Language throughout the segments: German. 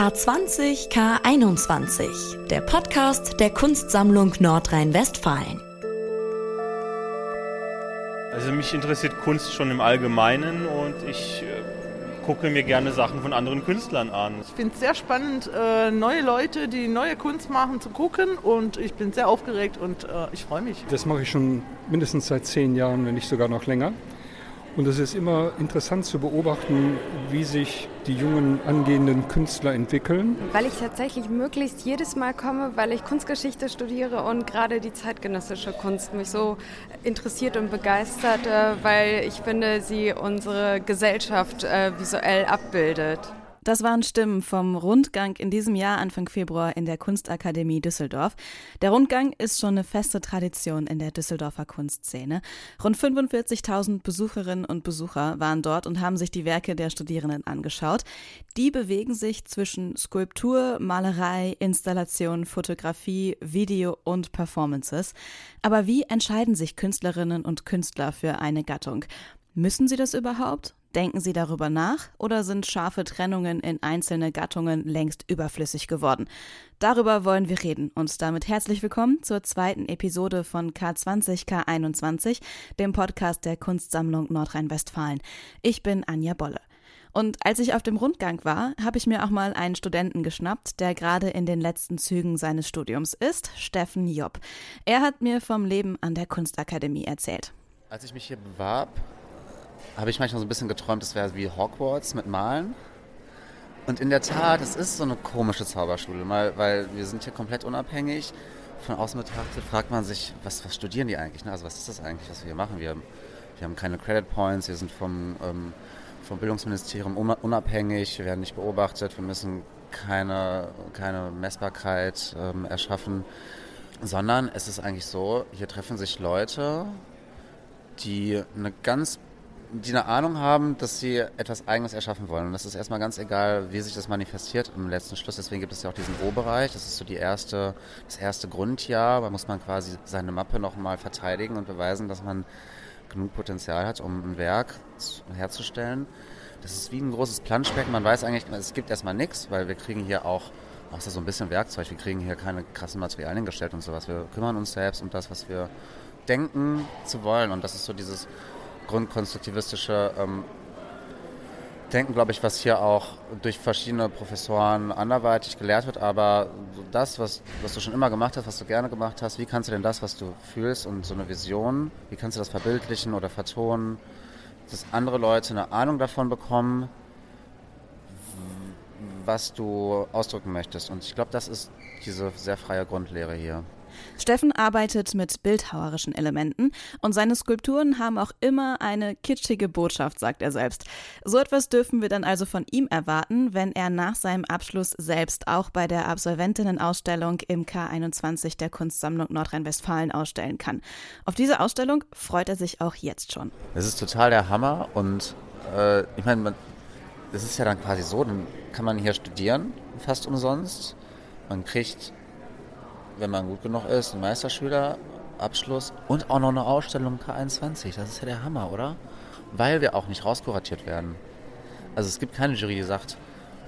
K20 K21, der Podcast der Kunstsammlung Nordrhein-Westfalen. Also mich interessiert Kunst schon im Allgemeinen und ich äh, gucke mir gerne Sachen von anderen Künstlern an. Ich finde es sehr spannend, äh, neue Leute, die neue Kunst machen, zu gucken und ich bin sehr aufgeregt und äh, ich freue mich. Das mache ich schon mindestens seit zehn Jahren, wenn nicht sogar noch länger. Und es ist immer interessant zu beobachten, wie sich die jungen angehenden Künstler entwickeln. Weil ich tatsächlich möglichst jedes Mal komme, weil ich Kunstgeschichte studiere und gerade die zeitgenössische Kunst mich so interessiert und begeistert, äh, weil ich finde, sie unsere Gesellschaft äh, visuell abbildet. Das waren Stimmen vom Rundgang in diesem Jahr Anfang Februar in der Kunstakademie Düsseldorf. Der Rundgang ist schon eine feste Tradition in der Düsseldorfer Kunstszene. Rund 45.000 Besucherinnen und Besucher waren dort und haben sich die Werke der Studierenden angeschaut. Die bewegen sich zwischen Skulptur, Malerei, Installation, Fotografie, Video und Performances. Aber wie entscheiden sich Künstlerinnen und Künstler für eine Gattung? Müssen sie das überhaupt? Denken Sie darüber nach oder sind scharfe Trennungen in einzelne Gattungen längst überflüssig geworden? Darüber wollen wir reden und damit herzlich willkommen zur zweiten Episode von K20 K21, dem Podcast der Kunstsammlung Nordrhein-Westfalen. Ich bin Anja Bolle. Und als ich auf dem Rundgang war, habe ich mir auch mal einen Studenten geschnappt, der gerade in den letzten Zügen seines Studiums ist, Steffen Jopp. Er hat mir vom Leben an der Kunstakademie erzählt. Als ich mich hier bewarb, habe ich manchmal so ein bisschen geträumt, es wäre wie Hogwarts mit Malen. Und in der Tat, es ist so eine komische Zauberschule, weil, weil wir sind hier komplett unabhängig. Von außen betrachtet fragt man sich, was, was studieren die eigentlich? Ne? Also was ist das eigentlich, was wir hier machen? Wir, wir haben keine Credit Points, wir sind vom, ähm, vom Bildungsministerium unabhängig, wir werden nicht beobachtet, wir müssen keine, keine Messbarkeit ähm, erschaffen, sondern es ist eigentlich so, hier treffen sich Leute, die eine ganz die eine Ahnung haben, dass sie etwas Eigenes erschaffen wollen. Und das ist erstmal ganz egal, wie sich das manifestiert im letzten Schluss. Deswegen gibt es ja auch diesen O-Bereich. Das ist so die erste, das erste Grundjahr. Da muss man quasi seine Mappe nochmal verteidigen und beweisen, dass man genug Potenzial hat, um ein Werk herzustellen. Das ist wie ein großes Planschbecken. Man weiß eigentlich, es gibt erstmal nichts, weil wir kriegen hier auch außer so ein bisschen Werkzeug. Wir kriegen hier keine krassen Materialien gestellt und sowas. Wir kümmern uns selbst um das, was wir denken zu wollen. Und das ist so dieses grundkonstruktivistische ähm, Denken, glaube ich, was hier auch durch verschiedene Professoren anderweitig gelehrt wird. Aber das, was, was du schon immer gemacht hast, was du gerne gemacht hast, wie kannst du denn das, was du fühlst und so eine Vision, wie kannst du das verbildlichen oder vertonen, dass andere Leute eine Ahnung davon bekommen, was du ausdrücken möchtest. Und ich glaube, das ist diese sehr freie Grundlehre hier. Steffen arbeitet mit bildhauerischen Elementen und seine Skulpturen haben auch immer eine kitschige Botschaft, sagt er selbst. So etwas dürfen wir dann also von ihm erwarten, wenn er nach seinem Abschluss selbst auch bei der Absolventinnenausstellung im K21 der Kunstsammlung Nordrhein-Westfalen ausstellen kann. Auf diese Ausstellung freut er sich auch jetzt schon. Das ist total der Hammer und äh, ich meine, das ist ja dann quasi so, dann kann man hier studieren, fast umsonst. Man kriegt wenn man gut genug ist, ein Meisterschülerabschluss und auch noch eine Ausstellung K21. Das ist ja der Hammer, oder? Weil wir auch nicht rauskuratiert werden. Also es gibt keine Jury, die sagt,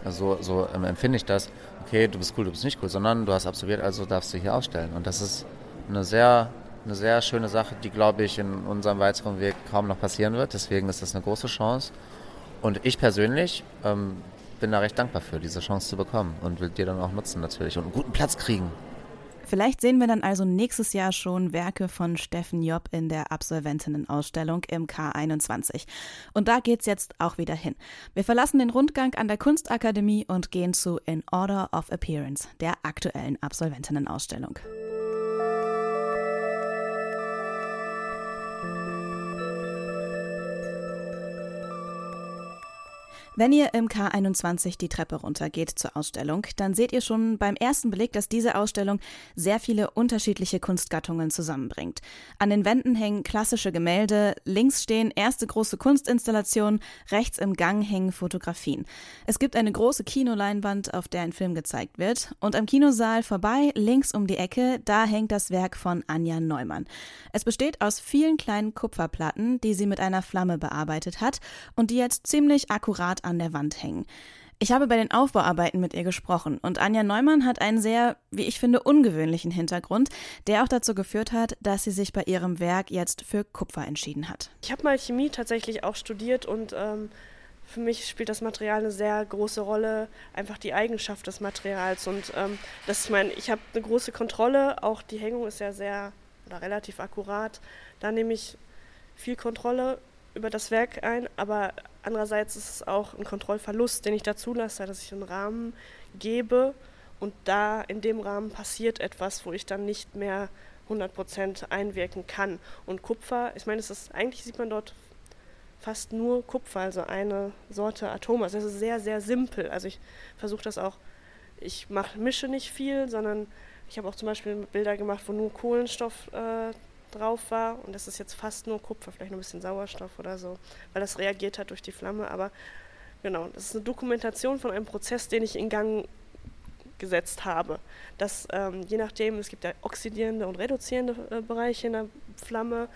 also so ähm, empfinde ich das, okay, du bist cool, du bist nicht cool, sondern du hast absolviert, also darfst du hier ausstellen. Und das ist eine sehr, eine sehr schöne Sache, die, glaube ich, in unserem weiteren Weg kaum noch passieren wird. Deswegen ist das eine große Chance. Und ich persönlich ähm, bin da recht dankbar für, diese Chance zu bekommen und will dir dann auch nutzen natürlich und einen guten Platz kriegen. Vielleicht sehen wir dann also nächstes Jahr schon Werke von Steffen Job in der Absolventinnenausstellung im K21. Und da geht's jetzt auch wieder hin. Wir verlassen den Rundgang an der Kunstakademie und gehen zu In Order of Appearance, der aktuellen Absolventinnenausstellung. Wenn ihr im K21 die Treppe runtergeht zur Ausstellung, dann seht ihr schon beim ersten Blick, dass diese Ausstellung sehr viele unterschiedliche Kunstgattungen zusammenbringt. An den Wänden hängen klassische Gemälde, links stehen erste große Kunstinstallationen, rechts im Gang hängen Fotografien. Es gibt eine große Kinoleinwand, auf der ein Film gezeigt wird, und am Kinosaal vorbei, links um die Ecke, da hängt das Werk von Anja Neumann. Es besteht aus vielen kleinen Kupferplatten, die sie mit einer Flamme bearbeitet hat und die jetzt ziemlich akkurat an der Wand hängen. Ich habe bei den Aufbauarbeiten mit ihr gesprochen und Anja Neumann hat einen sehr, wie ich finde, ungewöhnlichen Hintergrund, der auch dazu geführt hat, dass sie sich bei ihrem Werk jetzt für Kupfer entschieden hat. Ich habe mal Chemie tatsächlich auch studiert und ähm, für mich spielt das Material eine sehr große Rolle, einfach die Eigenschaft des Materials und ähm, das, ich meine, ich habe eine große Kontrolle, auch die Hängung ist ja sehr oder relativ akkurat. Da nehme ich viel Kontrolle über das Werk ein, aber andererseits ist es auch ein Kontrollverlust, den ich dazu lasse, dass ich einen Rahmen gebe und da in dem Rahmen passiert etwas, wo ich dann nicht mehr 100% einwirken kann. Und Kupfer, ich meine, es ist, eigentlich sieht man dort fast nur Kupfer, also eine Sorte Atom. Also es ist sehr, sehr simpel. Also ich versuche das auch, ich mach, mische nicht viel, sondern ich habe auch zum Beispiel Bilder gemacht, wo nur Kohlenstoff äh, drauf war und das ist jetzt fast nur Kupfer, vielleicht noch ein bisschen Sauerstoff oder so, weil das reagiert hat durch die Flamme. Aber genau, das ist eine Dokumentation von einem Prozess, den ich in Gang gesetzt habe. Dass ähm, je nachdem, es gibt ja oxidierende und reduzierende äh, Bereiche in der Flamme,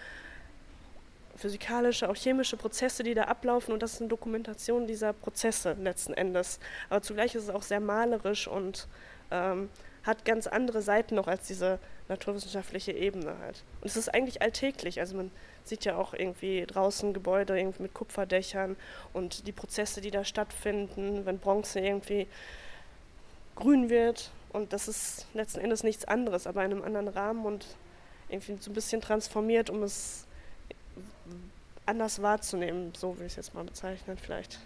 physikalische, auch chemische Prozesse, die da ablaufen und das ist eine Dokumentation dieser Prozesse letzten Endes. Aber zugleich ist es auch sehr malerisch und ähm, hat ganz andere Seiten noch als diese naturwissenschaftliche Ebene halt. Und es ist eigentlich alltäglich. Also man sieht ja auch irgendwie draußen Gebäude irgendwie mit Kupferdächern und die Prozesse, die da stattfinden, wenn Bronze irgendwie grün wird. Und das ist letzten Endes nichts anderes, aber in einem anderen Rahmen und irgendwie so ein bisschen transformiert, um es anders wahrzunehmen, so will ich es jetzt mal bezeichnen vielleicht.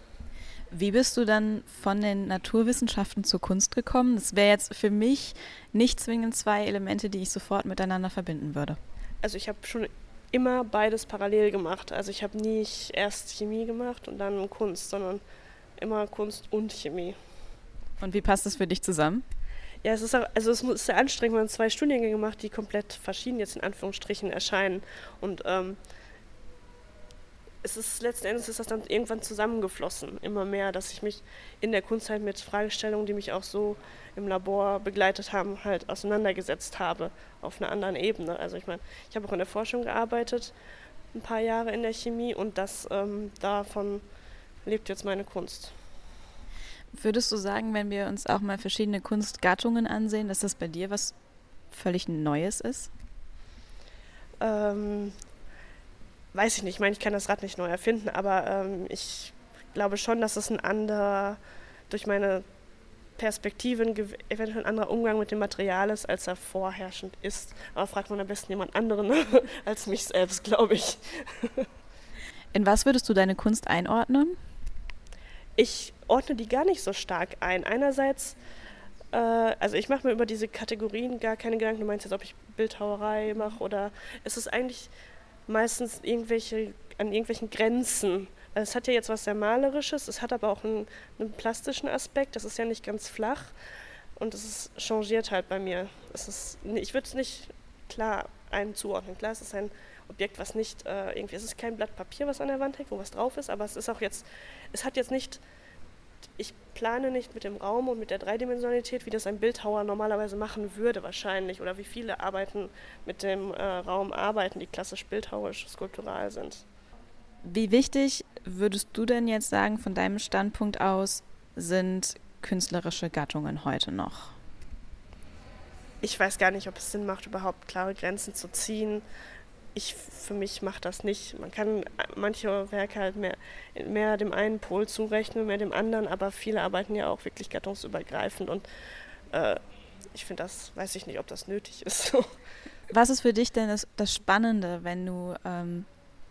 Wie bist du dann von den Naturwissenschaften zur Kunst gekommen? Das wäre jetzt für mich nicht zwingend zwei Elemente, die ich sofort miteinander verbinden würde. Also ich habe schon immer beides parallel gemacht. Also ich habe nicht erst Chemie gemacht und dann Kunst, sondern immer Kunst und Chemie. Und wie passt das für dich zusammen? Ja, es ist auch, also es ist sehr anstrengend, man hat zwei Studiengänge gemacht, die komplett verschieden jetzt in Anführungsstrichen erscheinen. Und ähm, es ist letzten Endes ist das dann irgendwann zusammengeflossen, immer mehr, dass ich mich in der Kunst halt mit Fragestellungen, die mich auch so im Labor begleitet haben, halt auseinandergesetzt habe auf einer anderen Ebene. Also ich meine, ich habe auch in der Forschung gearbeitet, ein paar Jahre in der Chemie und das ähm, davon lebt jetzt meine Kunst. Würdest du sagen, wenn wir uns auch mal verschiedene Kunstgattungen ansehen, dass das bei dir was völlig Neues ist? Ähm, weiß ich nicht, ich meine, ich kann das Rad nicht neu erfinden, aber ähm, ich glaube schon, dass es ein anderer, durch meine Perspektiven eventuell ein anderer Umgang mit dem Material ist, als er vorherrschend ist. Aber fragt man am besten jemand anderen als mich selbst, glaube ich. In was würdest du deine Kunst einordnen? Ich ordne die gar nicht so stark ein. Einerseits, äh, also ich mache mir über diese Kategorien gar keine Gedanken. Du meinst jetzt, ob ich Bildhauerei mache oder es ist eigentlich meistens irgendwelche, an irgendwelchen Grenzen. Also es hat ja jetzt was sehr Malerisches, es hat aber auch einen, einen plastischen Aspekt, das ist ja nicht ganz flach und es changiert halt bei mir. Es ist, ich würde es nicht klar einzuordnen. Klar, es ist ein Objekt, was nicht äh, irgendwie, es ist kein Blatt Papier, was an der Wand hängt, wo was drauf ist, aber es ist auch jetzt, es hat jetzt nicht ich plane nicht mit dem Raum und mit der Dreidimensionalität, wie das ein Bildhauer normalerweise machen würde wahrscheinlich oder wie viele Arbeiten mit dem äh, Raum arbeiten, die klassisch bildhauerisch, skulptural sind. Wie wichtig würdest du denn jetzt sagen, von deinem Standpunkt aus, sind künstlerische Gattungen heute noch? Ich weiß gar nicht, ob es Sinn macht, überhaupt klare Grenzen zu ziehen ich für mich mache das nicht. Man kann manche Werke halt mehr, mehr dem einen Pol zurechnen, mehr dem anderen, aber viele arbeiten ja auch wirklich gattungsübergreifend und äh, ich finde das, weiß ich nicht, ob das nötig ist. Was ist für dich denn das, das Spannende, wenn du ähm,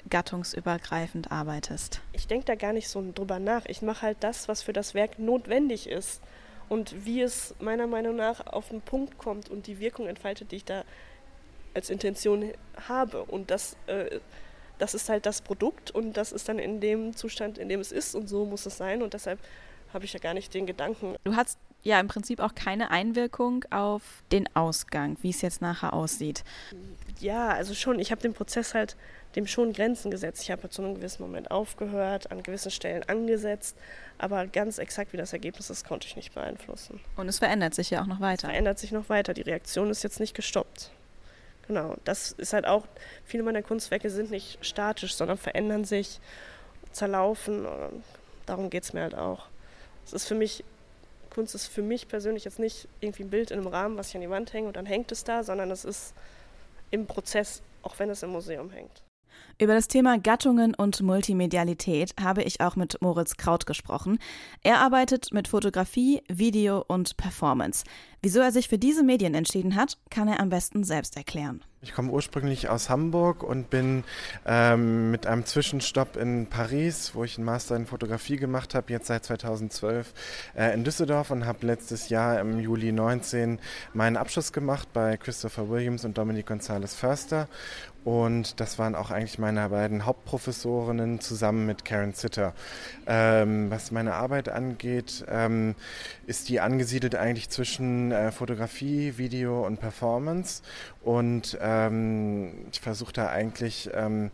gattungsübergreifend arbeitest? Ich denke da gar nicht so drüber nach. Ich mache halt das, was für das Werk notwendig ist und wie es meiner Meinung nach auf den Punkt kommt und die Wirkung entfaltet, die ich da als Intention habe. Und das, äh, das ist halt das Produkt und das ist dann in dem Zustand, in dem es ist und so muss es sein. Und deshalb habe ich ja gar nicht den Gedanken. Du hast ja im Prinzip auch keine Einwirkung auf den Ausgang, wie es jetzt nachher aussieht. Ja, also schon. Ich habe den Prozess halt dem schon Grenzen gesetzt. Ich habe zu einem gewissen Moment aufgehört, an gewissen Stellen angesetzt, aber ganz exakt wie das Ergebnis ist, konnte ich nicht beeinflussen. Und es verändert sich ja auch noch weiter. Es verändert sich noch weiter. Die Reaktion ist jetzt nicht gestoppt. Genau, das ist halt auch, viele meiner Kunstwerke sind nicht statisch, sondern verändern sich, zerlaufen. Darum geht es mir halt auch. es ist für mich, Kunst ist für mich persönlich jetzt nicht irgendwie ein Bild in einem Rahmen, was ich an die Wand hänge und dann hängt es da, sondern es ist im Prozess, auch wenn es im Museum hängt. Über das Thema Gattungen und Multimedialität habe ich auch mit Moritz Kraut gesprochen. Er arbeitet mit Fotografie, Video und Performance. Wieso er sich für diese Medien entschieden hat, kann er am besten selbst erklären. Ich komme ursprünglich aus Hamburg und bin ähm, mit einem Zwischenstopp in Paris, wo ich einen Master in Fotografie gemacht habe, jetzt seit 2012 äh, in Düsseldorf und habe letztes Jahr im Juli 19 meinen Abschluss gemacht bei Christopher Williams und Dominique Gonzalez Förster. Und das waren auch eigentlich meine beiden Hauptprofessorinnen zusammen mit Karen Zitter. Ähm, was meine Arbeit angeht, ähm, ist die angesiedelt eigentlich zwischen äh, Fotografie, Video und Performance. Und ähm, ich versuche da eigentlich ähm,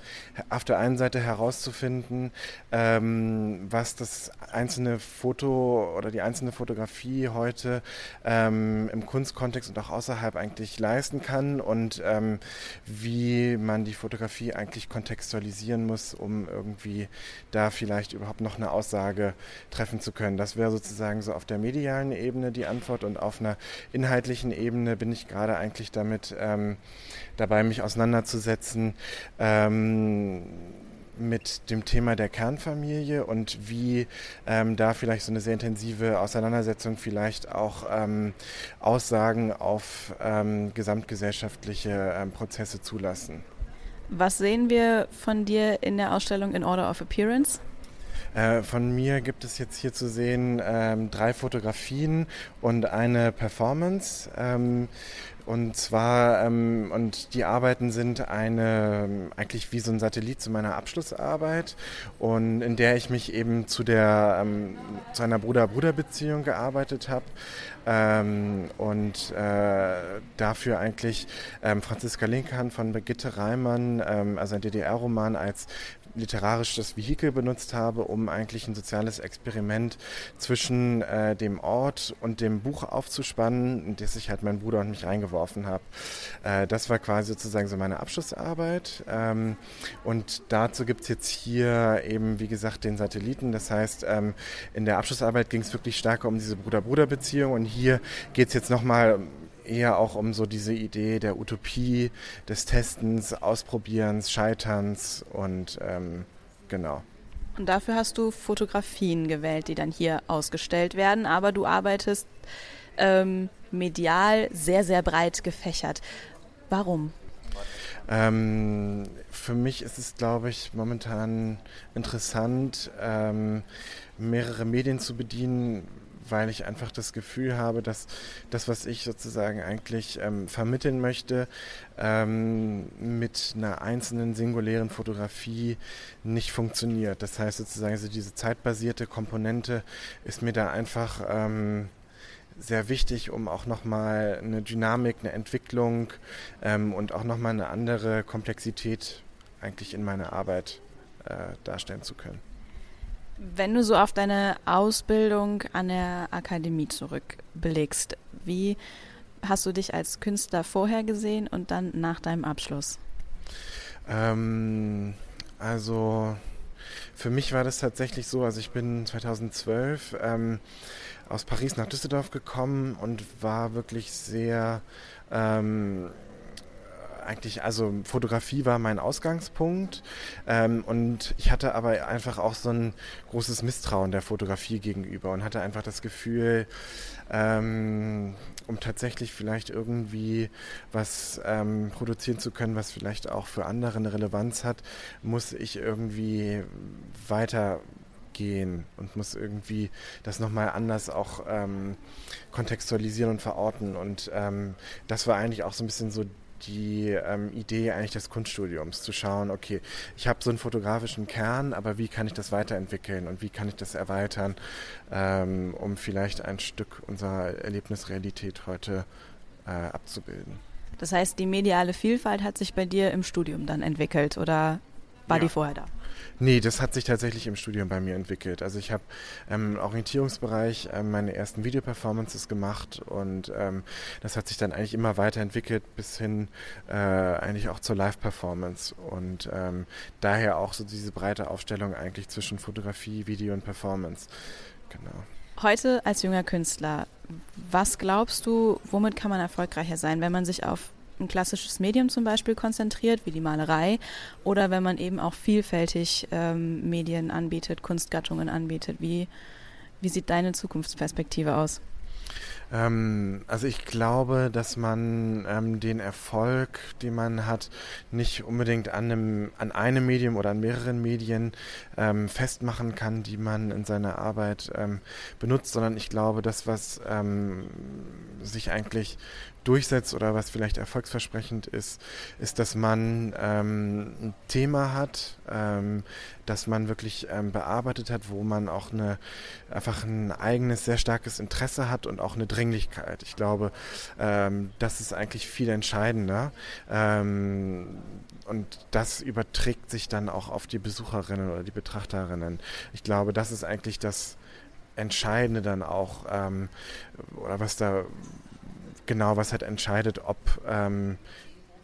auf der einen Seite herauszufinden, ähm, was das einzelne Foto oder die einzelne Fotografie heute ähm, im Kunstkontext und auch außerhalb eigentlich leisten kann und ähm, wie man die Fotografie eigentlich kontextualisieren muss, um irgendwie da vielleicht überhaupt noch eine Aussage treffen zu können. Das wäre sozusagen so auf der medialen Ebene die Antwort und auf einer inhaltlichen Ebene bin ich gerade eigentlich damit ähm, dabei, mich auseinanderzusetzen. Ähm, mit dem Thema der Kernfamilie und wie ähm, da vielleicht so eine sehr intensive Auseinandersetzung vielleicht auch ähm, Aussagen auf ähm, gesamtgesellschaftliche ähm, Prozesse zulassen. Was sehen wir von dir in der Ausstellung in Order of Appearance? Äh, von mir gibt es jetzt hier zu sehen ähm, drei Fotografien und eine Performance. Ähm, und zwar, ähm, und die Arbeiten sind eine, eigentlich wie so ein Satellit zu meiner Abschlussarbeit und in der ich mich eben zu der, ähm, zu einer Bruder-Bruder-Beziehung gearbeitet habe. Ähm, und äh, dafür eigentlich ähm, Franziska Linkan von Brigitte Reimann, ähm, also ein DDR-Roman als literarisch das Vehikel benutzt habe, um eigentlich ein soziales Experiment zwischen äh, dem Ort und dem Buch aufzuspannen, in das ich halt mein Bruder und mich reingeworfen habe. Äh, das war quasi sozusagen so meine Abschlussarbeit. Ähm, und dazu gibt es jetzt hier eben, wie gesagt, den Satelliten. Das heißt, ähm, in der Abschlussarbeit ging es wirklich stärker um diese Bruder-Bruder-Beziehung und hier geht es jetzt nochmal eher auch um so diese Idee der Utopie, des Testens, Ausprobierens, Scheiterns und ähm, genau. Und dafür hast du Fotografien gewählt, die dann hier ausgestellt werden, aber du arbeitest ähm, medial sehr, sehr breit gefächert. Warum? Ähm, für mich ist es, glaube ich, momentan interessant, ähm, mehrere Medien zu bedienen, weil ich einfach das Gefühl habe, dass das, was ich sozusagen eigentlich ähm, vermitteln möchte, ähm, mit einer einzelnen singulären Fotografie nicht funktioniert. Das heißt sozusagen, also diese zeitbasierte Komponente ist mir da einfach ähm, sehr wichtig, um auch nochmal eine Dynamik, eine Entwicklung ähm, und auch nochmal eine andere Komplexität eigentlich in meiner Arbeit äh, darstellen zu können. Wenn du so auf deine Ausbildung an der Akademie zurückblickst, wie hast du dich als Künstler vorher gesehen und dann nach deinem Abschluss? Ähm, also für mich war das tatsächlich so, also ich bin 2012 ähm, aus Paris nach Düsseldorf gekommen und war wirklich sehr ähm, eigentlich, also Fotografie war mein Ausgangspunkt ähm, und ich hatte aber einfach auch so ein großes Misstrauen der Fotografie gegenüber und hatte einfach das Gefühl, ähm, um tatsächlich vielleicht irgendwie was ähm, produzieren zu können, was vielleicht auch für andere eine Relevanz hat, muss ich irgendwie weiter gehen und muss irgendwie das nochmal anders auch ähm, kontextualisieren und verorten. Und ähm, das war eigentlich auch so ein bisschen so die ähm, Idee eigentlich des Kunststudiums, zu schauen, okay, ich habe so einen fotografischen Kern, aber wie kann ich das weiterentwickeln und wie kann ich das erweitern, ähm, um vielleicht ein Stück unserer Erlebnisrealität heute äh, abzubilden. Das heißt, die mediale Vielfalt hat sich bei dir im Studium dann entwickelt oder war ja. die vorher da? Nee, das hat sich tatsächlich im Studium bei mir entwickelt. Also ich habe ähm, im Orientierungsbereich ähm, meine ersten Videoperformances gemacht und ähm, das hat sich dann eigentlich immer weiterentwickelt bis hin äh, eigentlich auch zur Live-Performance und ähm, daher auch so diese breite Aufstellung eigentlich zwischen Fotografie, Video und Performance. Genau. Heute als junger Künstler, was glaubst du, womit kann man erfolgreicher sein, wenn man sich auf ein klassisches Medium zum Beispiel konzentriert, wie die Malerei, oder wenn man eben auch vielfältig ähm, Medien anbietet, Kunstgattungen anbietet? Wie, wie sieht deine Zukunftsperspektive aus? Ähm, also ich glaube, dass man ähm, den Erfolg, den man hat, nicht unbedingt an einem, an einem Medium oder an mehreren Medien ähm, festmachen kann, die man in seiner Arbeit ähm, benutzt, sondern ich glaube, das, was ähm, sich eigentlich durchsetzt oder was vielleicht erfolgsversprechend ist, ist, dass man ähm, ein Thema hat, ähm, das man wirklich ähm, bearbeitet hat, wo man auch eine, einfach ein eigenes, sehr starkes Interesse hat und auch eine Dringlichkeit. Ich glaube, ähm, das ist eigentlich viel entscheidender. Ähm, und das überträgt sich dann auch auf die Besucherinnen oder die Betrachterinnen. Ich glaube, das ist eigentlich das Entscheidende dann auch, ähm, oder was da genau, was halt entscheidet, ob ähm,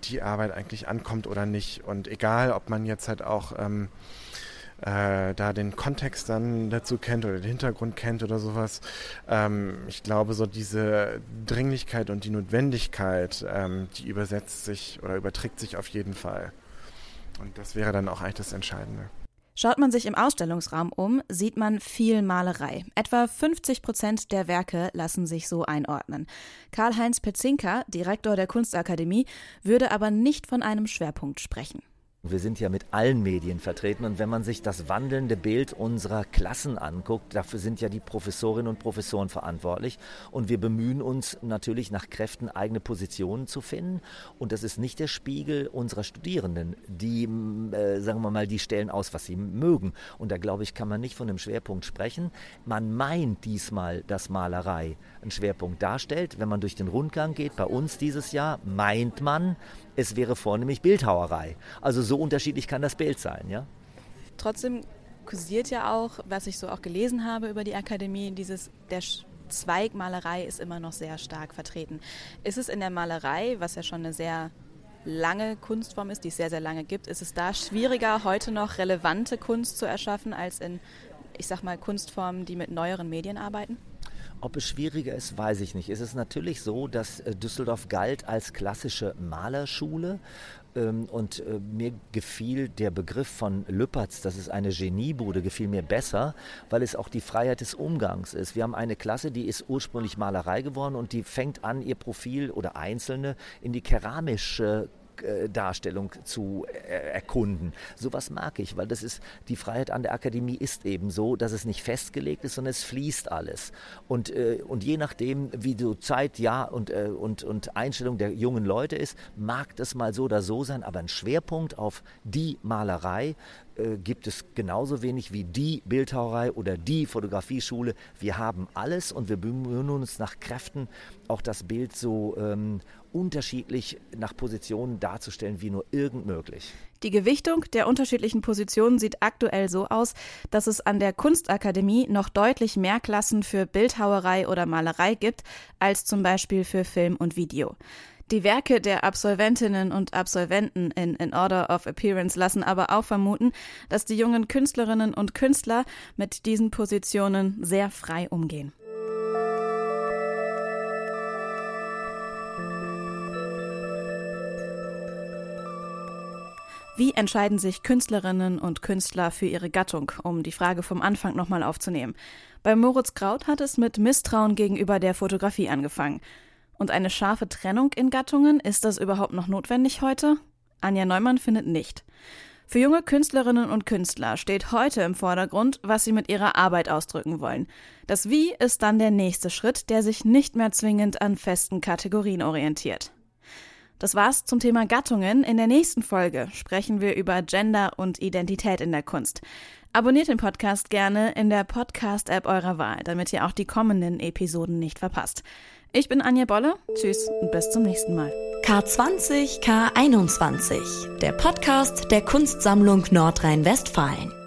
die Arbeit eigentlich ankommt oder nicht. Und egal, ob man jetzt halt auch ähm, äh, da den Kontext dann dazu kennt oder den Hintergrund kennt oder sowas. Ähm, ich glaube, so diese Dringlichkeit und die Notwendigkeit, ähm, die übersetzt sich oder überträgt sich auf jeden Fall. Und das wäre dann auch eigentlich das Entscheidende. Schaut man sich im Ausstellungsraum um, sieht man viel Malerei. Etwa 50 Prozent der Werke lassen sich so einordnen. Karl-Heinz Petzinka, Direktor der Kunstakademie, würde aber nicht von einem Schwerpunkt sprechen. Wir sind ja mit allen Medien vertreten und wenn man sich das wandelnde Bild unserer Klassen anguckt, dafür sind ja die Professorinnen und Professoren verantwortlich und wir bemühen uns natürlich nach Kräften eigene Positionen zu finden und das ist nicht der Spiegel unserer Studierenden, die, äh, sagen wir mal, die stellen aus, was sie mögen und da glaube ich, kann man nicht von einem Schwerpunkt sprechen. Man meint diesmal, dass Malerei einen Schwerpunkt darstellt. Wenn man durch den Rundgang geht, bei uns dieses Jahr, meint man, es wäre vornehmlich Bildhauerei. Also so unterschiedlich kann das Bild sein, ja. Trotzdem kursiert ja auch, was ich so auch gelesen habe über die Akademie, dieses der Zweig Malerei ist immer noch sehr stark vertreten. Ist es in der Malerei, was ja schon eine sehr lange Kunstform ist, die es sehr, sehr lange gibt, ist es da schwieriger, heute noch relevante Kunst zu erschaffen, als in, ich sag mal, Kunstformen, die mit neueren Medien arbeiten? Ob es schwieriger ist, weiß ich nicht. Es ist natürlich so, dass äh, Düsseldorf galt als klassische Malerschule. Ähm, und äh, mir gefiel der Begriff von Lüppertz, das ist eine Geniebude, gefiel mir besser, weil es auch die Freiheit des Umgangs ist. Wir haben eine Klasse, die ist ursprünglich Malerei geworden und die fängt an, ihr Profil oder Einzelne in die keramische Darstellung zu äh, erkunden. Sowas mag ich, weil das ist, die Freiheit an der Akademie ist eben so, dass es nicht festgelegt ist, sondern es fließt alles. Und, äh, und je nachdem, wie so Zeit, ja und, äh, und, und Einstellung der jungen Leute ist, mag das mal so oder so sein, aber ein Schwerpunkt auf die Malerei äh, gibt es genauso wenig wie die Bildhauerei oder die Fotografieschule. Wir haben alles und wir bemühen uns nach Kräften, auch das Bild so ähm, unterschiedlich nach Positionen darzustellen wie nur irgend möglich. Die Gewichtung der unterschiedlichen Positionen sieht aktuell so aus, dass es an der Kunstakademie noch deutlich mehr Klassen für Bildhauerei oder Malerei gibt als zum Beispiel für Film und Video. Die Werke der Absolventinnen und Absolventen in In Order of Appearance lassen aber auch vermuten, dass die jungen Künstlerinnen und Künstler mit diesen Positionen sehr frei umgehen. Wie entscheiden sich Künstlerinnen und Künstler für ihre Gattung, um die Frage vom Anfang nochmal aufzunehmen? Bei Moritz Kraut hat es mit Misstrauen gegenüber der Fotografie angefangen. Und eine scharfe Trennung in Gattungen, ist das überhaupt noch notwendig heute? Anja Neumann findet nicht. Für junge Künstlerinnen und Künstler steht heute im Vordergrund, was sie mit ihrer Arbeit ausdrücken wollen. Das Wie ist dann der nächste Schritt, der sich nicht mehr zwingend an festen Kategorien orientiert. Das war's zum Thema Gattungen. In der nächsten Folge sprechen wir über Gender und Identität in der Kunst. Abonniert den Podcast gerne in der Podcast-App eurer Wahl, damit ihr auch die kommenden Episoden nicht verpasst. Ich bin Anja Bolle. Tschüss und bis zum nächsten Mal. K20 K21, der Podcast der Kunstsammlung Nordrhein-Westfalen.